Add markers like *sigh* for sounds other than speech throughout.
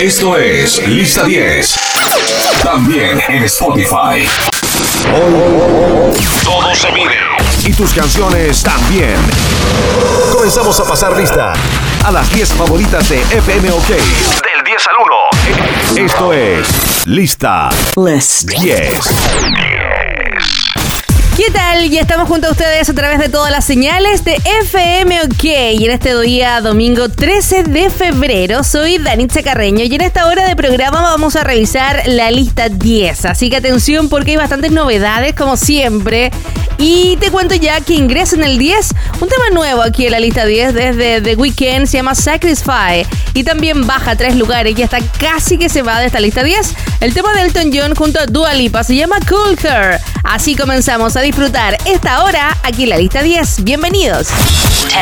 Esto es Lista 10. También en Spotify. Todo se mide. Y tus canciones también. Comenzamos a pasar lista a las 10 favoritas de FM OK. Del 10 al 1. Esto es Lista List 10. ¿Qué tal? Ya estamos junto a ustedes a través de todas las señales de FM OK. Y en este día, domingo 13 de febrero, soy Danitza Carreño. Y en esta hora de programa vamos a revisar la lista 10. Así que atención porque hay bastantes novedades, como siempre. Y te cuento ya que ingresa en el 10 un tema nuevo aquí en la lista 10 desde The Weeknd, se llama Sacrifice. Y también baja tres lugares y hasta casi que se va de esta lista 10. El tema de Elton John junto a Dua Lipa se llama Culture. Así comenzamos a disfrutar esta hora aquí en la lista 10. Bienvenidos. 10.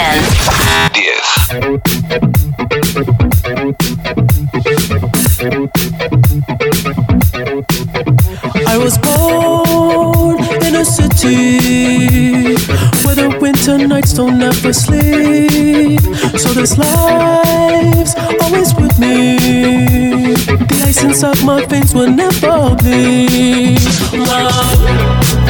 I was born in a city where the winter nights don't ever sleep. So this life's always with me. The ice inside my veins will never bleed. Love.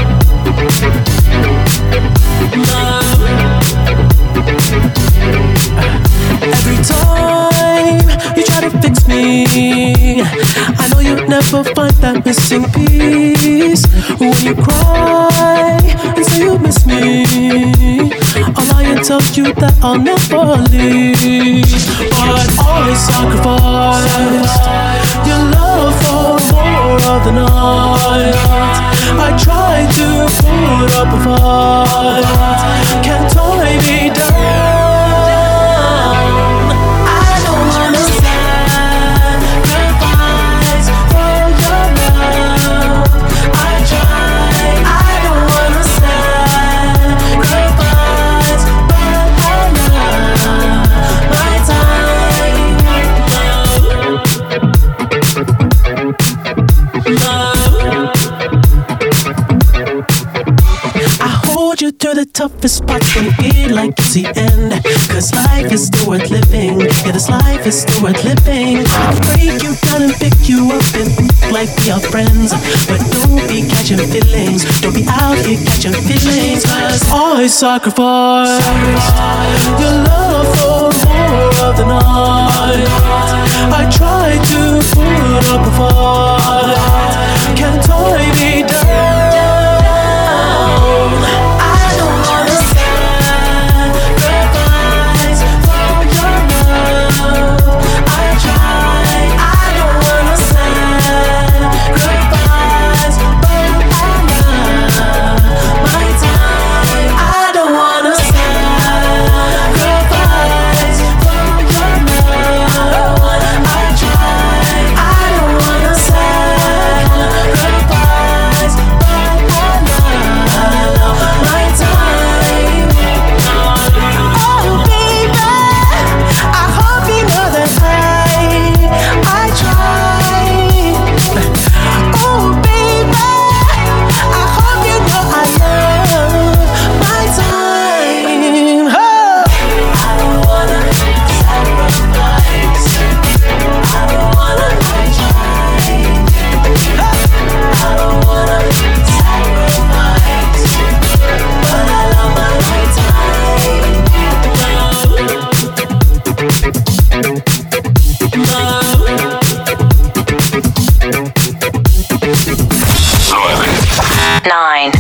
Never find that missing piece. When you cry and say you miss me, I'll lie and tell you that I'll never leave. But I always sacrifice your love for more of the night. I try to put up a fight, can't tie me down. Toughest and feel like it's the end. Cause life is still worth living. Yeah, this life is still worth living. I'll break you down and pick you up and like we are friends. But don't be catching feelings. Don't be out here catching feelings. Cause I sacrifice your love for more of the night. I try to put up a fight. nine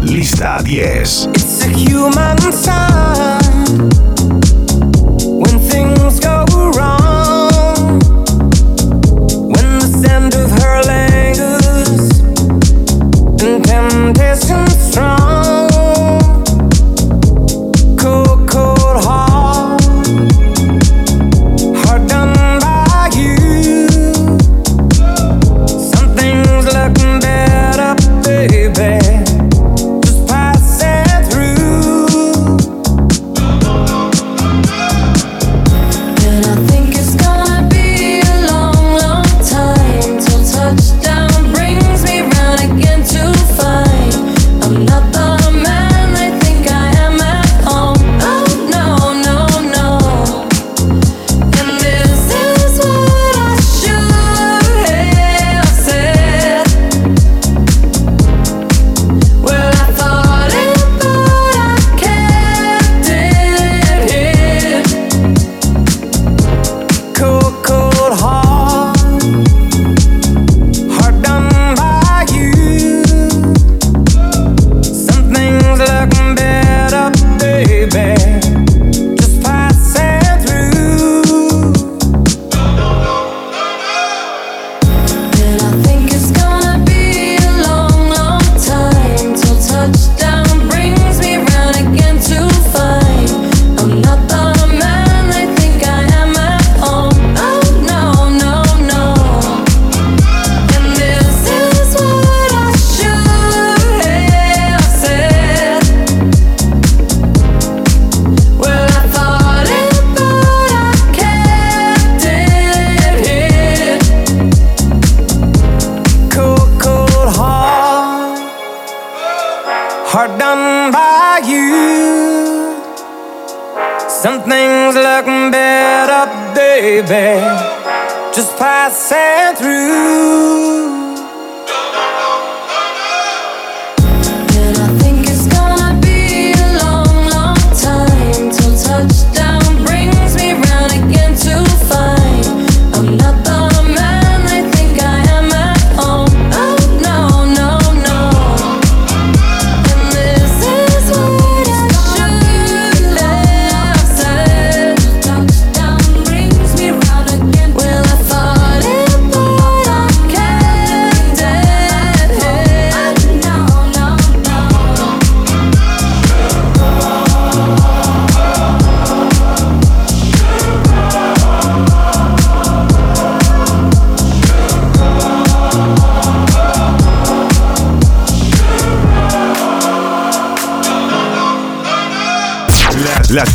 Lista 10 It's a human sign.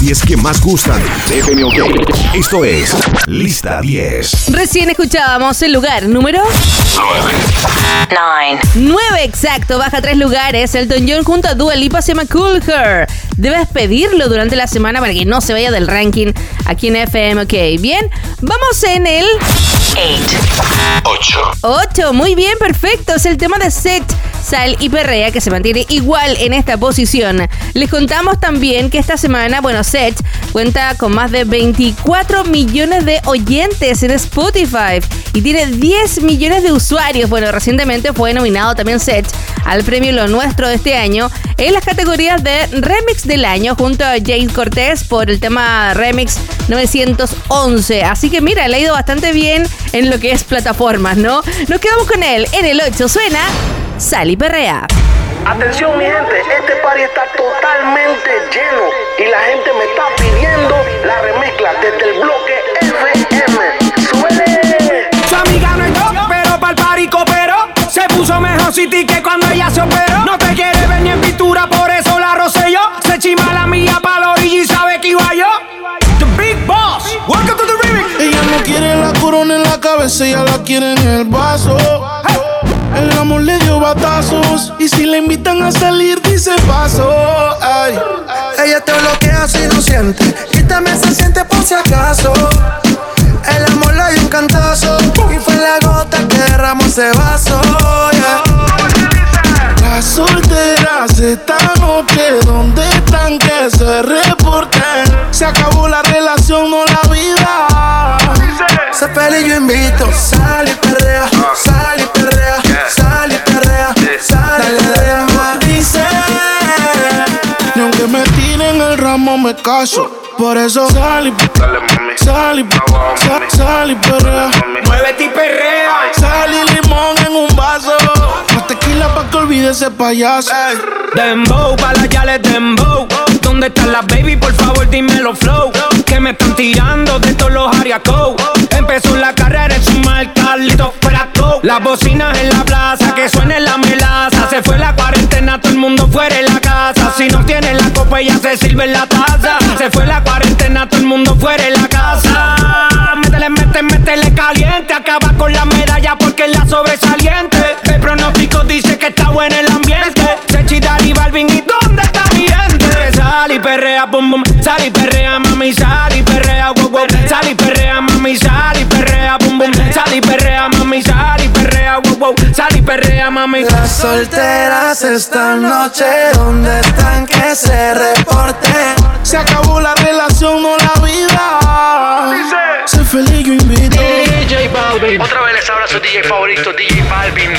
10 que más gustan de Esto es Lista 10. Recién escuchábamos el lugar número 9. 9, exacto. Baja tres lugares. Elton John junto a Dua Lipa se llama Cool Her. Debes pedirlo durante la semana para que no se vaya del ranking aquí en FM. Ok, bien. Vamos en el 8. 8. Muy bien, perfecto. Es el tema de Set, Sal y Perrea que se mantiene igual en esta posición. Les contamos también que esta semana, bueno, Set cuenta con más de 24 millones de oyentes en Spotify y tiene 10 millones de usuarios. Bueno, recientemente fue nominado también Set al premio Lo Nuestro de este año en las categorías de Remix del Año junto a James Cortés por el tema Remix 911. Así que mira, le ha ido bastante bien en lo que es plataformas, ¿no? Nos quedamos con él. En el 8 suena Sally Perrea. Atención mi gente, este party está totalmente lleno y la gente me está pidiendo la remezcla desde el bloque FM. ¡Suele! Su amiga no es yo, pero para el party cooperó. Se puso mejor City que cuando ella se operó. No te quiere ver ni en pintura, por eso la rocé yo. Se chima la mía pa' la orilla y sabe que iba yo. The Big Boss, welcome to the remix. Ella no quiere la corona en la cabeza, ella la quiere en el vaso. El amor le dio batazos y si le invitan a salir dice paso. Ay. Ella te bloquea si no siente, quítame se siente por si acaso. El amor le dio un cantazo y fue la gota que derramó ese vaso. Las solteras están ok, ¿dónde están que se reporten? Se acabó la relación, no la vida. Se feliz yo invito, sal y perrea, sal y perrea, me caso. Por eso sal y sal y sal, sal y perrea. Muévete y perrea. Sal y limón en un vaso. Más tequila pa' que olvide ese payaso. Dembow, pa' la yales dembow. ¿Dónde están las baby? Por favor, dímelo flow. Que me están tirando de todos los ariacos. Empezó la carrera en su mal Carlito. Las bocinas en la plaza, que suene la melaza. Se fue la cuarentena, todo el mundo fuera tiene la copa, ya se sirve en la taza. Se fue la cuarentena, todo el mundo fuera de la casa. Métele, métele, métele caliente. Acaba con la medalla porque es la sobresaliente. El pronóstico dice que está bueno el ambiente. Sechida y Balvin, ¿y dónde está mi gente? Sal y perrea, bum bum. Sal y perrea, mami, sal y perrea, wow wow. Sal y perrea, mami, sal y perrea, bum bum. Sal y perrea, mami. Las solteras esta noche, ¿dónde están que se reporten? Se acabó la relación, no la vida. Sé feliz, yo invito. DJ Balvin. Otra vez les habla su DJ favorito, DJ Balvin.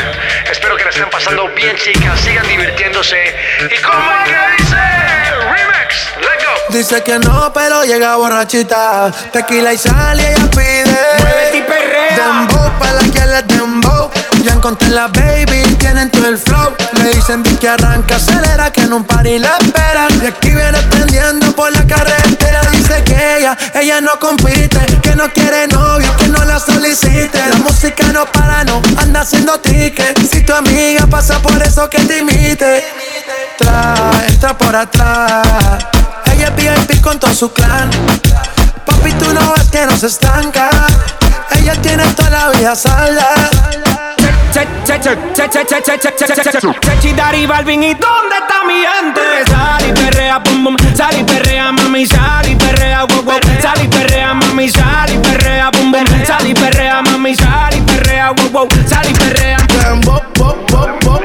Espero que la estén pasando bien, chicas. Sigan divirtiéndose. ¿Y cómo es que dice? Dice que no, pero llega borrachita. Tequila y sal y ella pide. Muévete y perrea. Dembow pa' la que le dembow. Ya encontré la baby, tienen todo el flow. Me dicen di que arranca, acelera, que en un party la esperan. Y aquí viene prendiendo por la carretera. Dice que ella, ella no compite, que no quiere novio, que no la solicite. La música no para, no anda haciendo ticket. Si tu amiga pasa por eso que te imite. Trae, está por atrás. Ella es VIP con todo su clan. Papi, tú no ves que no se estanca. Ella tiene toda la vida salda. Chechi, Dari, Balvin y ¿dónde está mi gente? Sal y perrea, pum pum, sal y perrea, mami, sal y perrea, wow wow, sal y perrea, mami, sal y perrea, pum pum, sal y perrea, mami, sal y perrea, wow wow, sal y perrea. Dembo, pop, pop, pop, pop, pop,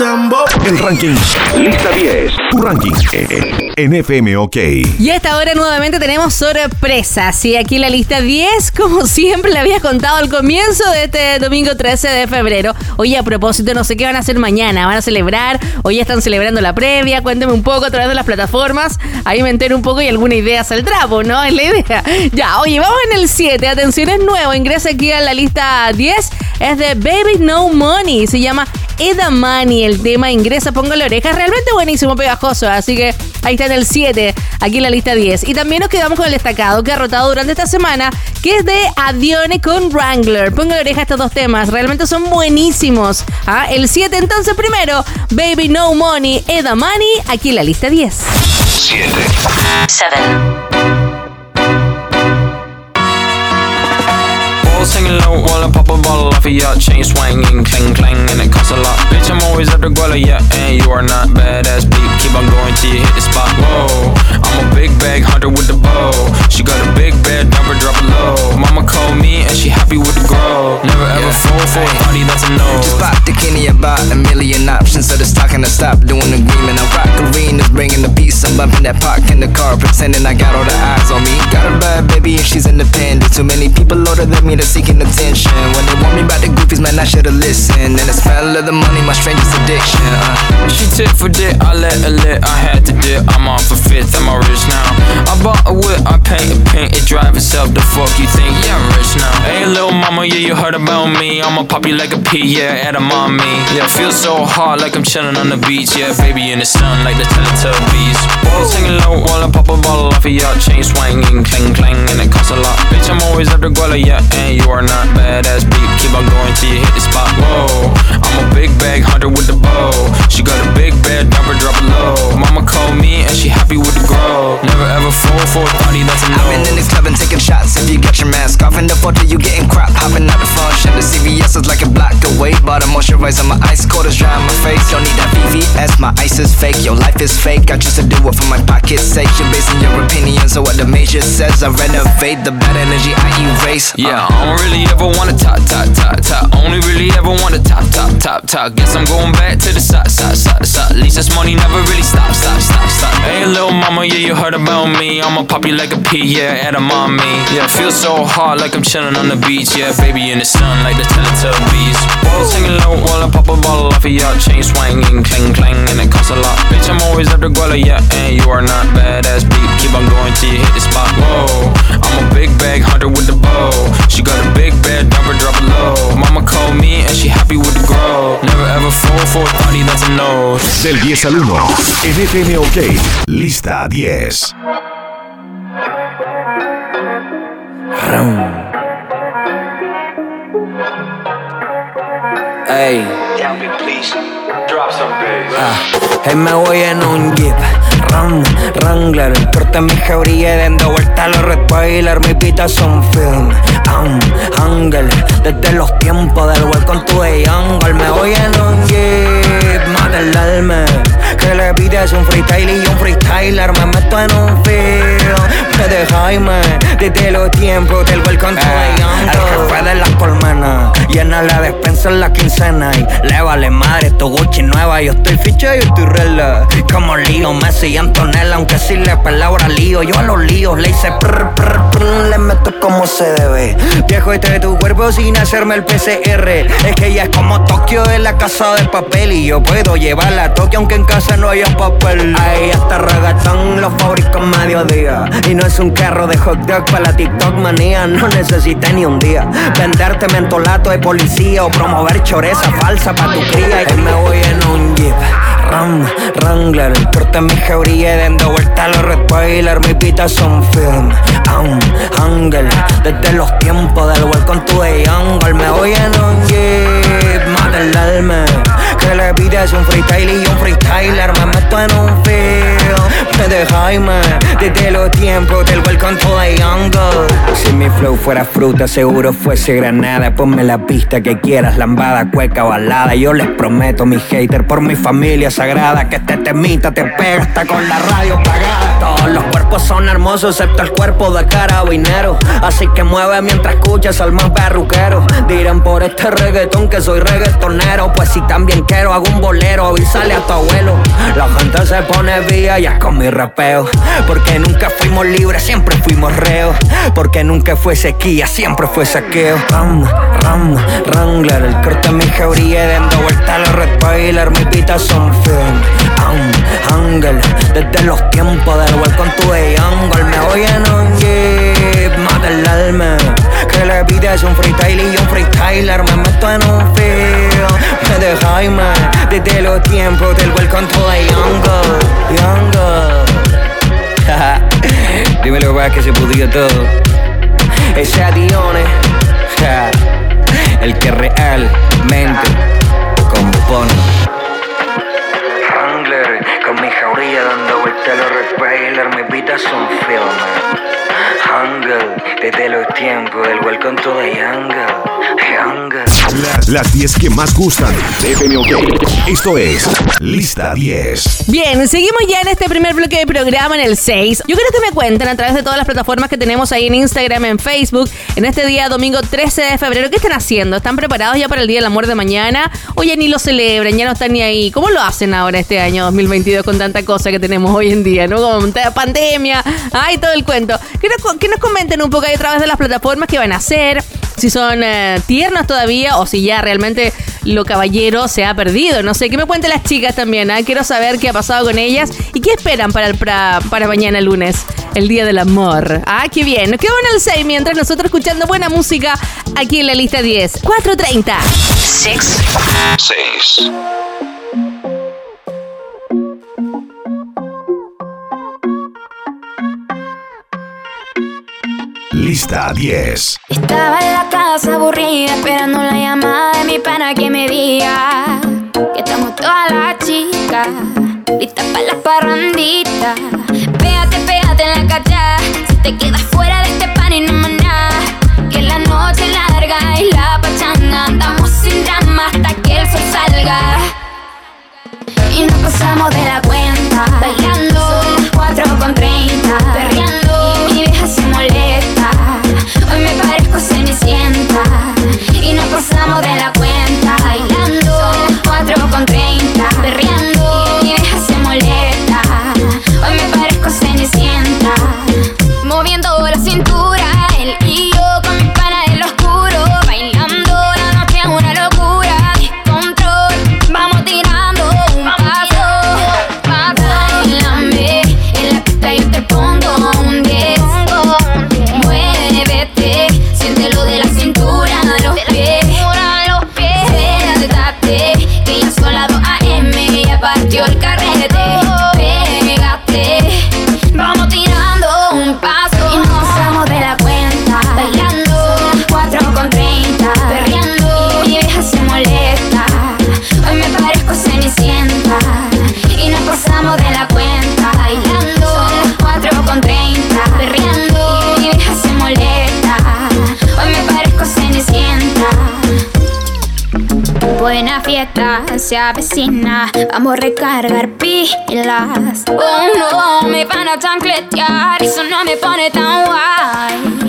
la que le dembo. El ranking. Lista 10. Tu ranking en, FM OK. Y a esta hora nuevamente tenemos sorpresas. Y aquí en la lista 10, como *laughs* siempre le había contado al comienzo de este domingo 13 de febrero. Oye, a propósito, no sé qué van a hacer mañana. ¿Van a celebrar? Hoy ya están celebrando la previa. Cuénteme un poco a través de las plataformas. Ahí me entero un poco y alguna idea saldrá, pues, ¿no? *laughs* Es la idea. Ya, oye, vamos en el 7. Atención, es nuevo. Ingresa aquí a la lista 10. Es de Baby No Money. Se llama Eda Money. El tema ingresa, póngale orejas. Realmente buenísimo, pegajoso. Así que ahí está en el 7, aquí en la lista 10. Y también nos quedamos con el destacado que ha rotado durante esta semana, que es de Adione con Wrangler. Póngale oreja a estos dos temas. Realmente son buenísimos. Ah, El 7, entonces, primero, Baby No Money, Eda Money, aquí en la lista 10. 7. 7. Singing low while I pop a bottle off of your chain swinging, clang clang, and it costs a lot. Bitch, I'm always at the guala, yeah, and you are not badass beep. Keep on going till you hit the spot. Whoa, I'm a big bag hunter with the bow. She got a big bed, number drop it low. Mama called me and she happy with the grow. Never ever fall for a party that's a no. Just pop the Kenny about a million options. So the talking to stop doing the agreement. I rock arenas, bringing the peace. I'm bumping that park in the car, pretending I got all the eyes on me. Got a bad baby and she's independent. Too many people older than me that's seeking attention. When they want me about the goofies, man, I should've listened. And the smell of the money, my strangest addiction. Uh. She tit for dick, I let her lit, I had to dip. I'm off a fifth, I'm rich now. I bought a whip, I paint a paint, it drive itself. The fuck you think? Yeah, I'm rich now. Hey, little mama, yeah, you heard about me. I'ma pop you like a pea, yeah, at a mommy. Yeah, feel so hot like I'm chilling on the beach. Yeah, baby in the sun like the Teletubbies. Singing low while I pop a bottle off of your chain swinging, clang clang, and it costs a lot. Always at the guala, yeah, and you are not badass beep. Keep on going till you hit the spot. Whoa, I'm a big bag hunter with the bow. She got a big bed, number drop it low. Mama called me and she happy with the grow. Never ever fall for a party that's a no. I've been in this club and taking shots. If you got your mask off in the photo, you getting crap. Hopping out the function. The CVS is like a block away. But I'm moisturizing my ice cold is dry on my face. Don't need that VVS. My ice is fake. Your life is fake. I choose to do it for my pocket's sake. You're basing your opinion, on what the major says. I renovate the bad energy I erase. Yeah, uh, I don't really ever wanna top, top, top, top. Only really ever wanna top, top, top, top. Guess I'm going back to the side, side, side, side. At least this money never really stop, stop, stop, stop. Hey, little mama, yeah, you heard about me. I'ma pop you like a pea, yeah, at a mommy. Yeah, feel so hot like I'm chilling on the beach. Yeah, baby in the sun like the Teletubbies. Whoa, singing low while I pop a bottle off of your chain swinging, clang clang, and it costs a lot. Bitch, I'm always at the guala, yeah, and you are not badass beep. Keep on going till you hit the spot. Whoa, I'm a big bag hunter with the bow. She got a big bed, number drop it low. Mama called me and she happy with the grow. Never ever fall for a party that's a no. Del 10 al 1. En FM OK. Lista 10. Ey. please. Drop some bass. Ah, Hey, me voy en un jeep, ram, Wrangler Corte mi jauría dando vuelta a los red boiler Mi pita son film, am, angle Desde los tiempos del welcome to the jungle Me voy en un jeep, modelarme Que le pides un freestyle y un freestyler Me meto en un film, me de Jaime Desde los tiempos del welcome to jungle El jefe de las colmenas Llena la despensa en la quincena Y le vale madre tu Gucci nueva. Yo estoy ficha y estoy rela Como Lío, Messi y Antonella Aunque si le palabra lío Yo a los líos le hice prr, prr, prr, Le meto como se debe. Viejo este de tu cuerpo sin hacerme el PCR Es que ella es como Tokio de la casa de papel Y yo puedo llevarla a Tokio aunque en casa no haya papel Ahí hasta regatón lo fabrico en mediodía Y no es un carro de hot dog para la TikTok manía No necesité ni un día Venderte mentolato de policía O promover choreza falsa pa' tu cría Y me voy en un jeep Ram, Wrangler. El corte mi jauría dando vuelta a los red spoiler. Mi pita son film. Um. Desde los tiempos del Welcome to the Jungle. Me voy en un jeep, mata el alma. Que le pides un freestyle y un freestyler. Me meto en un film. De Jaime. Desde los tiempos del Welcome to the Jungle. Si mi flow fuera fruta, seguro fuese granada. Ponme la pista que quieras, lambada, cueca, balada. Yo les prometo, mi hater, por mi familia sagrada, que este temita te pega hasta con la radio pagada. Todos los cuerpos son hermosos, excepto el cuerpo de carabinero. Así que mueve mientras escuchas al más perruquero. Dirán por este reggaetón que soy reggaetonero. Pues si también quiero, hago un bolero, avísale a tu abuelo. La gente se pone vía ya con mi Porque nunca fuimos libres, siempre fuimos reos. Porque nunca fue sequía, siempre fue saqueo. Ram, ram, Wrangler, el corte mi jauría dando vuelta a los red spoiler. Mi pita son film. Um, Angel, desde los tiempos del Welcome to the Jungle. Me voy en un jeep, mata el alma. Que le pides un freestyle y un freestyler. Me meto en un film. Me de Jaime, desde los tiempos del Welcome to the Jungle. Jungle. *laughs* Dímelo, va que se podía todo. Ese Adione, ja, el que realmente compone. Wrangler, con mi jauría dando vuelta a los mis vidas son film. Jungle, desde los tiempos del Welcome to the Jungle. Las, las 10 que más gustan de FM OK. Esto es Lista 10. Bien, seguimos ya en este primer bloque de programa en el 6. Yo quiero que me cuenten a través de todas las plataformas que tenemos ahí en Instagram, en Facebook, en este día domingo 13 de febrero. ¿Qué están haciendo? ¿Están preparados ya para el Día del Amor de mañana? ¿O ya ni lo celebran? ¿Ya no están ni ahí? ¿Cómo lo hacen ahora este año 2022 con tanta cosa que tenemos hoy en día? ¿No? Con tanta pandemia, ay, todo el cuento. Que que nos comenten un poco ahí a través de las plataformas qué van a hacer, si son eh, tiernos todavía o si ya realmente lo caballero se ha perdido. No sé, que me cuenten las chicas también. ¿ah? Quiero saber qué ha pasado con ellas y qué esperan para, el, para, para mañana lunes, el Día del Amor. Ah, qué bien. Nos quedamos en el 6 mientras nosotros escuchando buena música aquí en la lista 10. 4.30. 6. 6. Lista 10. Estaba en la casa aburrida esperando la llamada de mi pana que me diga que estamos todas las chicas listas para la parrandita. Pégate, pégate en la cacha si te quedas fuera de este pan y no nada. Que la noche larga y la pachanga andamos sin drama hasta que el sol salga. Y nos pasamos de la cuenta Bailando Son las 4 con 30 Perreando Y mi vieja me parezco cenicienta Y nos pasamos de la cuenta se avecina, vamos a recargar pilas. Oh no, me van a chancletear, eso no me pone tan guay.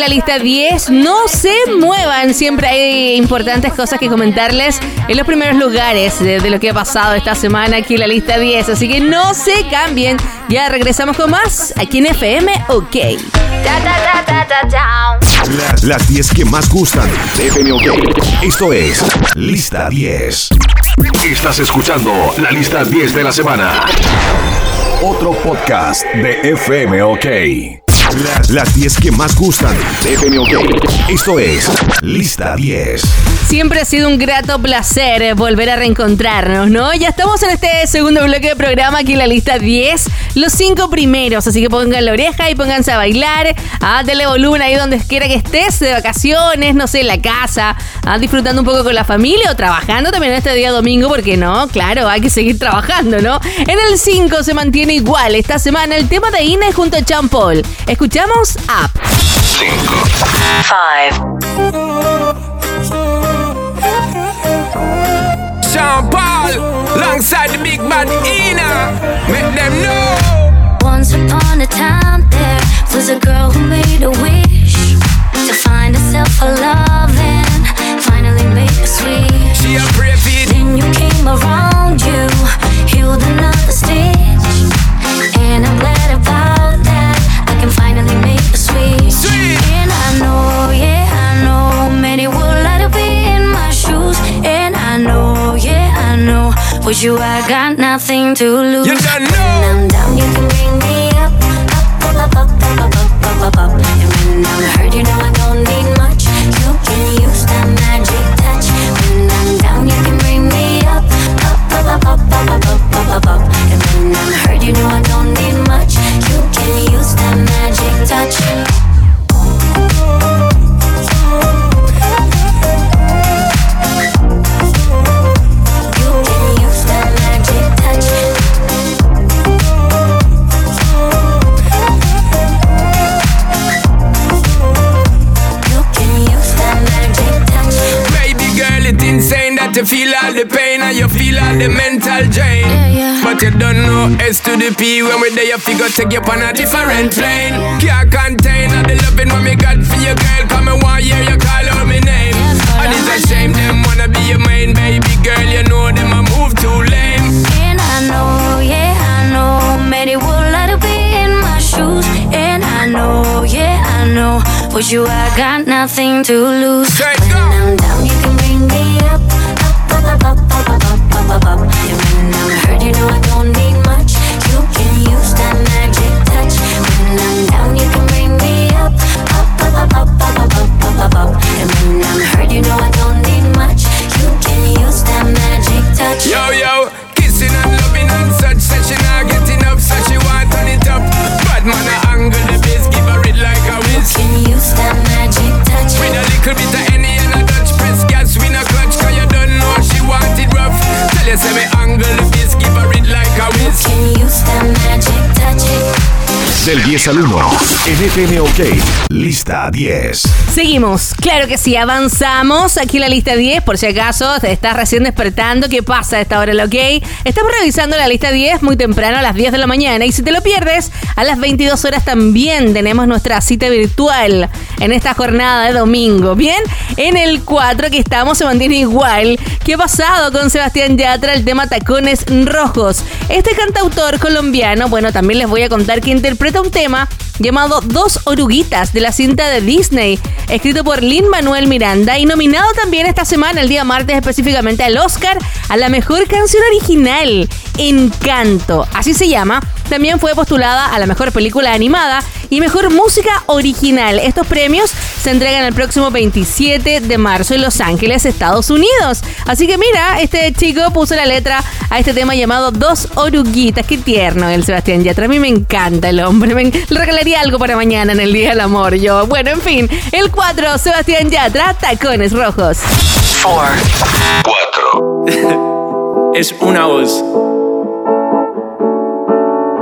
La lista 10. No se muevan, siempre hay importantes cosas que comentarles en los primeros lugares de, de lo que ha pasado esta semana aquí en la lista 10. Así que no se cambien, ya regresamos con más aquí en FM OK. Las, las 10 que más gustan de FM OK. Esto es Lista 10. Estás escuchando la lista 10 de la semana. Otro podcast de FM OK. Las, las 10 que más gustan. Esto es Lista 10. Siempre ha sido un grato placer eh, volver a reencontrarnos, ¿no? Ya estamos en este segundo bloque de programa, aquí en la lista 10, los cinco primeros, así que pongan la oreja y pónganse a bailar, a darle volumen ahí donde quiera que estés, de vacaciones, no sé, en la casa, ah, disfrutando un poco con la familia o trabajando también este día domingo, porque no, claro, hay que seguir trabajando, ¿no? En el 5 se mantiene igual esta semana el tema de Ina junto a Jean Paul. Escuchamos Up. 5 Sean Paul, alongside the big bad Ina, make them know. Once upon a time, there was a girl who made a wish to find herself a love and finally make a switch. She a brave. Then you came around, you healed another stitch, with you I got nothing to lose. You don't When. I'm down, you can bring me up, up, up, up, up, up, up, up, up, up. And when I'm hurt, you know I don't need much. You can use that magic touch. When I'm down, you can bring me up, up, up, up, up, up, up, up, up, up, up. And when I'm hurt, you know I don't need much. You can use that magic touch. You feel all the pain and you feel all the mental drain. Yeah, yeah. But you don't know S to the P when we're there, you figure take you on a different plane. Can't contain all the loving when me got for you, girl. Come and one year you call out my name. And it's a shame them wanna be your main baby girl. You know them a move too lame. And I know, yeah, I know, many would like to be in my shoes. And I know, yeah, I know, with you I got nothing to lose. Straight When go. I'm down, you can bring me up, bum bum. You're in, I heard you know I 10 al 1. En FM OK. Lista 10. Seguimos, claro que sí, avanzamos aquí en la lista 10, por si acaso te estás recién despertando, ¿qué pasa a esta hora, lo ok? Estamos revisando la lista 10 muy temprano a las 10 de la mañana y si te lo pierdes, a las 22 horas también tenemos nuestra cita virtual en esta jornada de domingo, ¿bien? En el 4 que estamos se mantiene igual. ¿Qué ha pasado con Sebastián Yatra, el tema Tacones Rojos? Este cantautor colombiano, bueno, también les voy a contar que interpreta un tema llamado Dos Oruguitas de la cinta de Disney, escrito por Lin Manuel Miranda y nominado también esta semana, el día martes específicamente al Oscar, a la mejor canción original, Encanto, así se llama. También fue postulada a la mejor película animada y mejor música original. Estos premios se entregan el próximo 27 de marzo en Los Ángeles, Estados Unidos. Así que mira, este chico puso la letra a este tema llamado Dos Oruguitas. Qué tierno el Sebastián Yatra. A mí me encanta el hombre. Me- le regalaría algo para mañana en el Día del Amor. Yo, bueno, en fin. El 4, Sebastián Yatra, Tacones Rojos. 4. *laughs* Es una voz.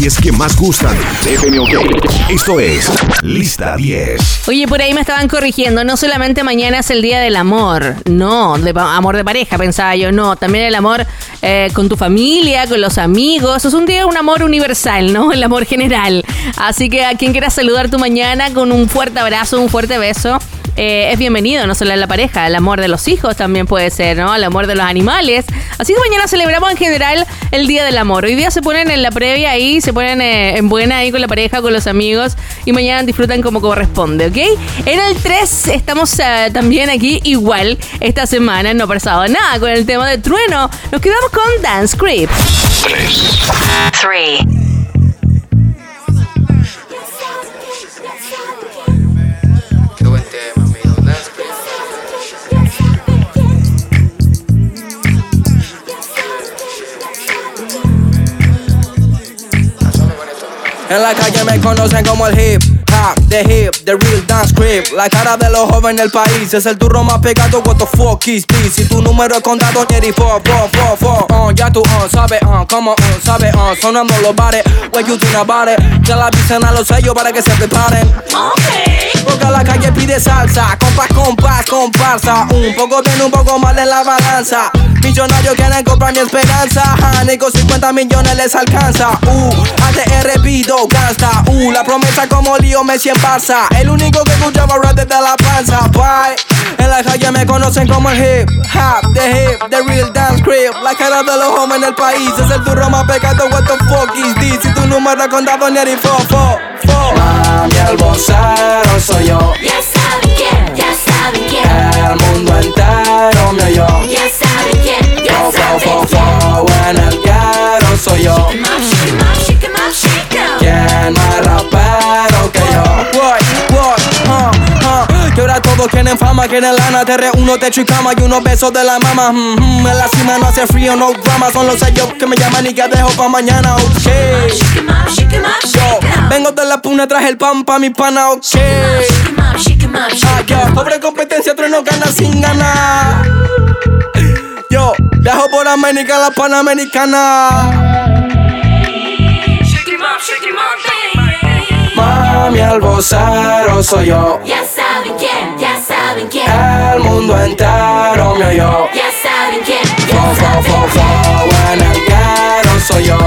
10 que más gustan. Esto es Lista 10. Oye, por ahí me estaban corrigiendo. No solamente mañana es el día del amor. No, de amor de pareja, pensaba yo. No, también el amor eh, con tu familia, con los amigos. Es un día, un amor universal, ¿no? El amor general. Así que a quien quiera saludar tu mañana con un fuerte abrazo, un fuerte beso. Eh, es bienvenido, no solo en la pareja, el amor de los hijos también puede ser, ¿no? El amor de los animales. Así que mañana celebramos en general el Día del Amor. Hoy día se ponen en la previa ahí, se ponen eh, en buena ahí con la pareja, con los amigos y mañana disfrutan como corresponde, ¿ok? En el 3 estamos eh, también aquí igual esta semana, no ha pasado nada con el tema de trueno. Nos quedamos con Dance Creep. 3. En la calle me conocen como el hip hop, the hip, the real dance creep. La cara de los jóvenes del país es el turro más pegado. What the fuck is this? Si tu número es contado, Jerry, fo, fo, fo. Uh, ya tú, uh, sabes, uh, como, uh, sabes, uh, sonando los bares. What you think about it? Ya la avisen a los sellos para que se preparen. Porque la calle pide salsa, compás, compás, comparsa. Un poco tiene un poco más de la balanza. Millonarios quieren comprar mi esperanza. Nico, 50 millones les alcanza. Uh, ATR pido gasta. Uh, la promesa como lío Messi en Barça. El único que escuchaba rap desde la panza. Bye. En la calle me conocen como el hip hop, the hip, the real dance creep. La cara de los jóvenes del país es el turro más pecado. What the fuck is this? Si tu número es contado, ni fo, fo, fo. Mami, el vocero soy yo. Ya saben quién, ya saben quién. El mundo entero me Fo, fo, en el carro soy yo. ¿Quién más rapero que yo? Uh, uh. Que ahora todo Todos quieren fama, quieren lana, te reúno, techo y cama y unos besos de la mama. Mm, mm, en la cima no hace frío, no drama. Son los sellos que me llaman y que dejo pa' mañana, ok. Yo vengo de la puna, traje el pan pa' mi pana, ok. Ah, yo, pobre competencia, trueno gana sin ganar. Yo, viajo por América, la panamericana. Mami, al vocero soy yo. Ya saben quién, ya saben quién. El mundo entero me oyó. Ya saben quién, Fo, ya fo, saben fo, fo, en el soy yo.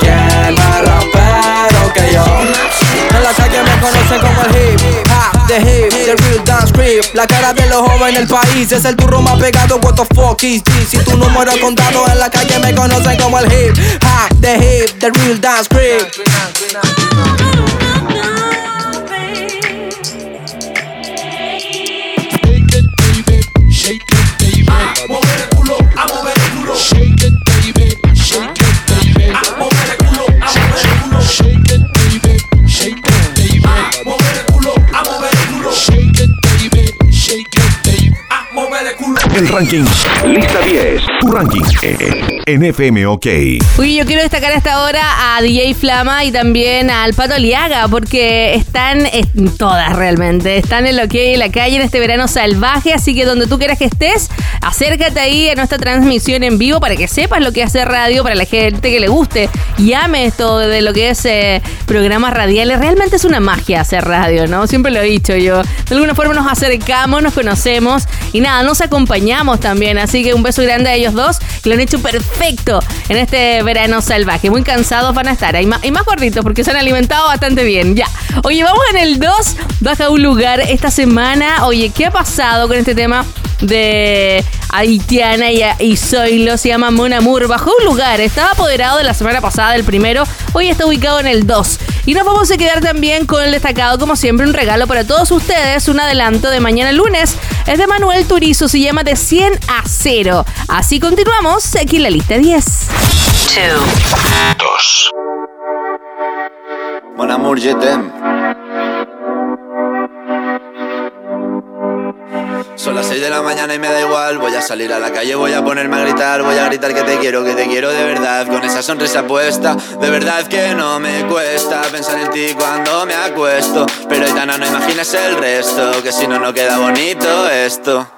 ¿Quién más rapero que yo? En la calle me conocen como el hip hop, the hip, the real dance creep. La cara de los jóvenes en el país es el turro más pegado. What the fuck is this? Si tu número es contado en la calle me conocen como el hip hop, the hip, the real dance creep. El ranking. Lista 10. Tu ranking. En FM OK. Uy, yo quiero destacar a esta hora a DJ Flama y también al Pato Aliaga, porque están en todas realmente. Están en lo que hay en la calle en este verano salvaje, así que donde tú quieras que estés, acércate ahí a nuestra transmisión en vivo para que sepas lo que hace radio para la gente que le guste y ame esto de lo que es eh, programas radiales. Realmente es una magia hacer radio, ¿no? Siempre lo he dicho yo. De alguna forma nos acercamos, nos conocemos y nada, nos acompañamos también. Así que un beso grande a ellos dos, que lo han hecho perfecto en este verano salvaje. Muy cansados van a estar. Y más, y más gorditos porque se han alimentado bastante bien. Ya. Oye, vamos en el 2. Baja un lugar esta semana. Oye, ¿qué ha pasado con este tema? de Haitiana y, y Zoilo, se llama Mon Amour. Bajó un lugar, estaba apoderado de la semana pasada, el primero, hoy está ubicado en el 2. Y nos vamos a quedar también con el destacado, como siempre, un regalo para todos ustedes, un adelanto de mañana lunes. Es de Manuel Turizo, se llama De 100 a 0. Así continuamos, aquí en la lista 10. 2. Mon amour, je t'aime. Son las 6 de la mañana y me da igual. Voy a salir a la calle, voy a ponerme a gritar. Voy a gritar que te quiero, que te quiero de verdad. Con esa sonrisa puesta, de verdad que no me cuesta pensar en ti cuando me acuesto. Pero Aitana, no imaginas el resto, que si no, no queda bonito esto.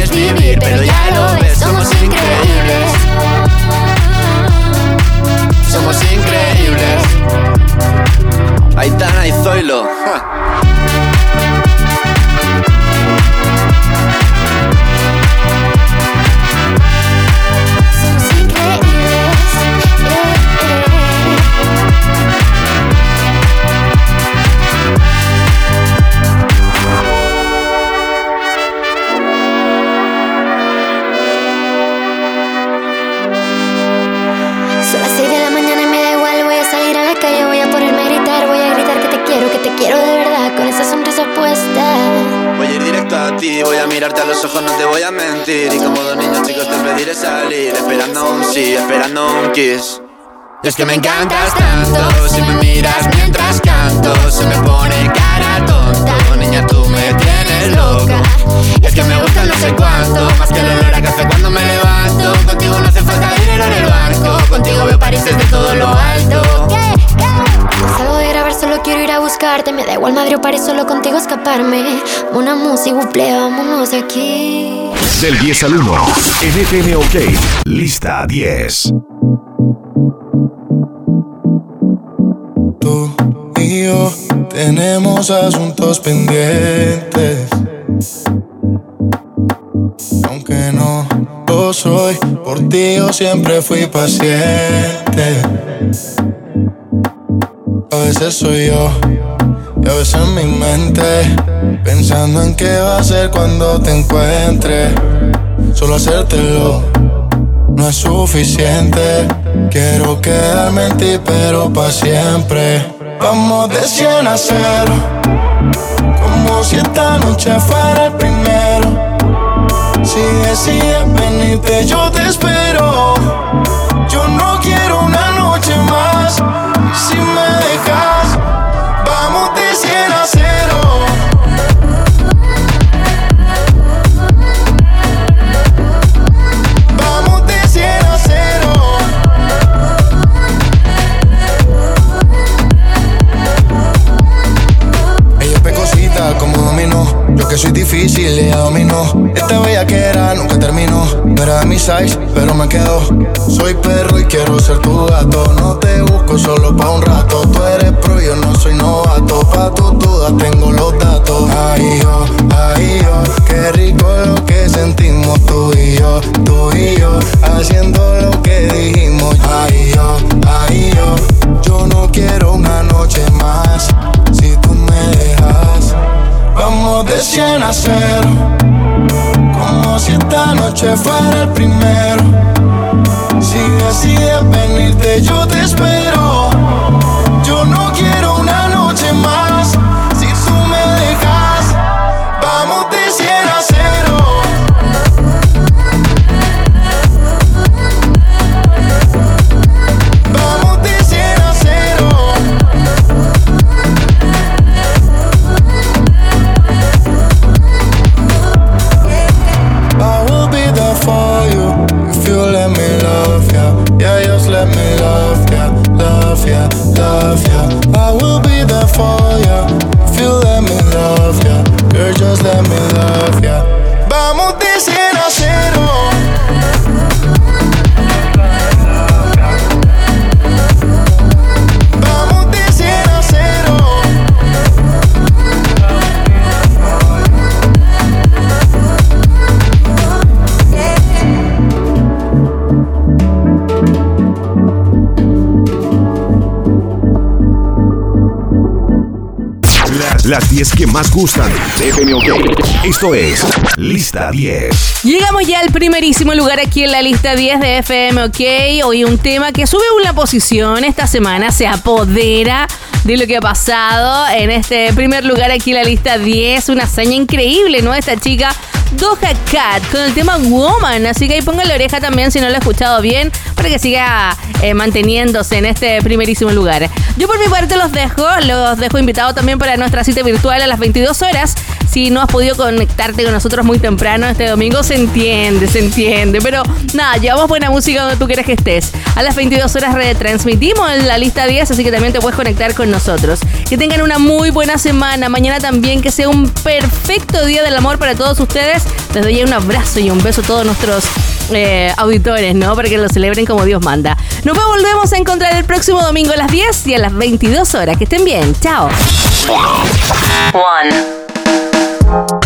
es Buple, vámonos aquí. Del 10 al 1. En FM OK. Lista 10. Tú y yo tenemos asuntos pendientes. Aunque no lo soy, por ti yo siempre fui paciente. A veces soy yo y a veces en mi mente, pensando en qué va a ser cuando te encuentre. Solo hacértelo no es suficiente. Quiero quedarme en ti, pero para siempre. Vamos de 100 a 0, como si esta noche fuera el primero. Si decides venirte, yo te espero. Yo no quiero una noche más. Si me que soy difícil, ella dominó. Esta bella que era nunca terminó. Era de mi size, pero me quedó. Soy perro y quiero ser tu gato. No te busco solo pa' un rato. Tú eres pro, yo no soy novato. Pa' tus dudas tengo los datos. Ay, yo, ay, de 100 a 0 Como si esta noche fuera el primero 10 que más gustan de FM OK. Esto es Lista 10. Llegamos ya al primerísimo lugar aquí en la lista 10 de FM OK. Hoy un tema que sube una posición esta semana, se apodera de lo que ha pasado en este primer lugar aquí en la lista 10. Una hazaña increíble, ¿no? Esta chica Doja Cat con el tema Woman. Así que ahí pongan la oreja también si no lo he escuchado bien para que siga eh, manteniéndose en este primerísimo lugar. Yo por mi parte los dejo, los dejo invitados también para nuestra cita virtual a las 22 horas. Si no has podido conectarte con nosotros muy temprano este domingo, se entiende, se entiende. Pero nada, llevamos buena música donde tú quieres que estés. A las 22 horas retransmitimos en la lista 10, así que también te puedes conectar con nosotros. Que tengan una muy buena semana. Mañana también que sea un perfecto día del amor para todos ustedes. Les doy un abrazo y un beso a todos nuestros eh, auditores, ¿no? Para que lo celebren como Dios manda. Nos volvemos a encontrar el próximo domingo a las 10 y a las 22 horas. Que estén bien. Chao. Woman,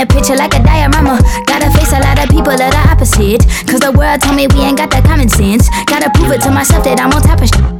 paper picture like a diorama. Gotta face a lot of people that are opposite. Cause the world told me we ain't got the common sense. Gotta prove it to myself that I'm on top of shit.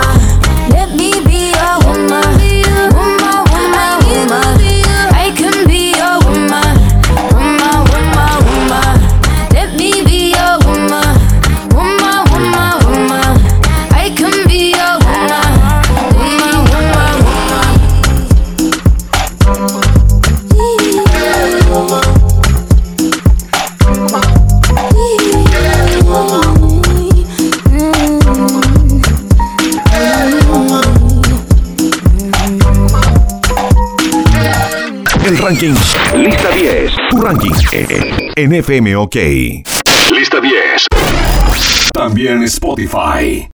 Let me be woman. Woman, ranking. Lista 10. Tu ranking. En FM OK. Lista 10. También Spotify.